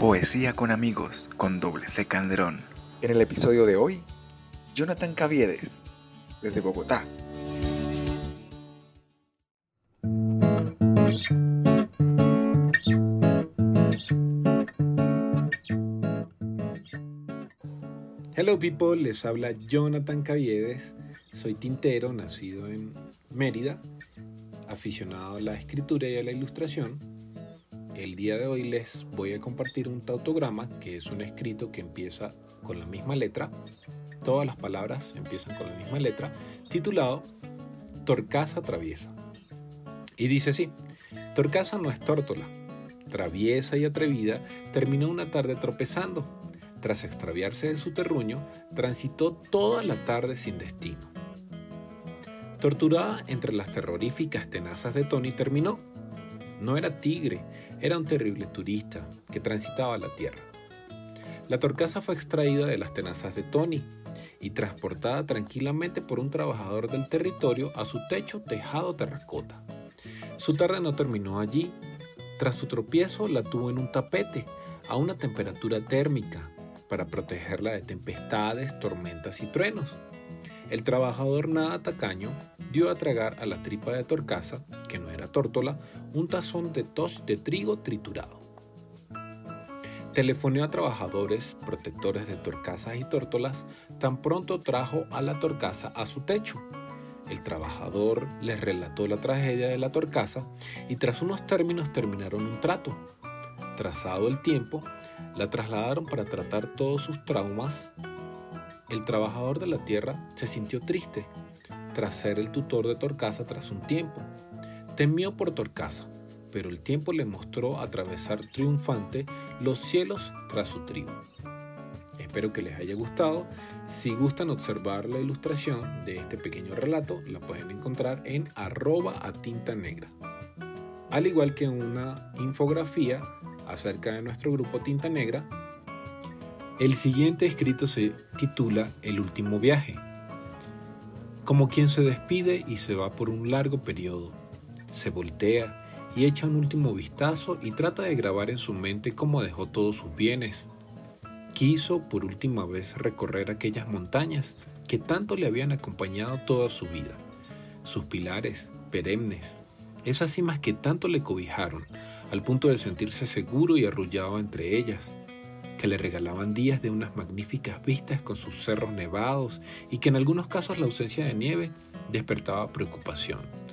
Poesía con amigos con doble C Calderón. En el episodio de hoy, Jonathan Caviedes, desde Bogotá. Hello people, les habla Jonathan Caviedes. Soy tintero, nacido en Mérida, aficionado a la escritura y a la ilustración. El día de hoy les voy a compartir un tautograma, que es un escrito que empieza con la misma letra. Todas las palabras empiezan con la misma letra, titulado Torcaza traviesa. Y dice así, Torcaza no es tórtola. Traviesa y atrevida, terminó una tarde tropezando tras extraviarse de su terruño, transitó toda la tarde sin destino. Torturada entre las terroríficas tenazas de Tony, terminó. No era tigre, era un terrible turista que transitaba la tierra. La torcaza fue extraída de las tenazas de Tony y transportada tranquilamente por un trabajador del territorio a su techo tejado terracota. Su tarde no terminó allí. Tras su tropiezo la tuvo en un tapete a una temperatura térmica para protegerla de tempestades, tormentas y truenos. El trabajador nada tacaño dio a tragar a la tripa de Torcaza, que no era tórtola, un tazón de tos de trigo triturado. Telefoneó a trabajadores protectores de torcazas y tórtolas, tan pronto trajo a la torcaza a su techo. El trabajador les relató la tragedia de la torcaza y tras unos términos terminaron un trato. Trazado el tiempo, la trasladaron para tratar todos sus traumas. El trabajador de la tierra se sintió triste tras ser el tutor de Torcasa tras un tiempo. Temió por Torcasa, pero el tiempo le mostró atravesar triunfante los cielos tras su tribu. Espero que les haya gustado. Si gustan observar la ilustración de este pequeño relato, la pueden encontrar en arroba a tinta negra. Al igual que una infografía acerca de nuestro grupo Tinta Negra, el siguiente escrito se titula El último viaje. Como quien se despide y se va por un largo periodo, se voltea y echa un último vistazo y trata de grabar en su mente cómo dejó todos sus bienes. Quiso por última vez recorrer aquellas montañas que tanto le habían acompañado toda su vida, sus pilares perennes, esas cimas que tanto le cobijaron, al punto de sentirse seguro y arrullado entre ellas, que le regalaban días de unas magníficas vistas con sus cerros nevados y que en algunos casos la ausencia de nieve despertaba preocupación.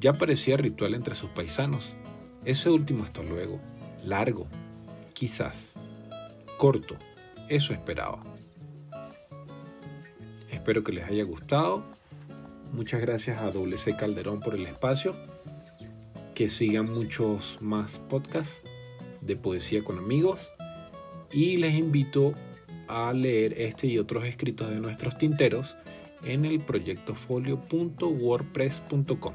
Ya parecía ritual entre sus paisanos. Ese último hasta luego, largo, quizás, corto, eso esperaba. Espero que les haya gustado. Muchas gracias a WC Calderón por el espacio que sigan muchos más podcasts de poesía con amigos y les invito a leer este y otros escritos de nuestros tinteros en el proyecto folio.wordpress.com.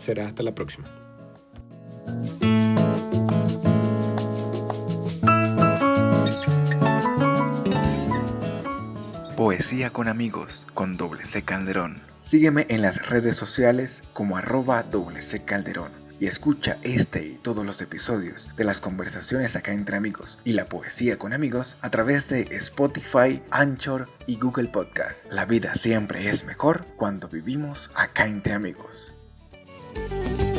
Será hasta la próxima. Poesía con amigos con doble C Calderón. Sígueme en las redes sociales como arroba doble C Calderón y escucha este y todos los episodios de las conversaciones acá entre amigos y la poesía con amigos a través de Spotify, Anchor y Google Podcast. La vida siempre es mejor cuando vivimos acá entre amigos. Música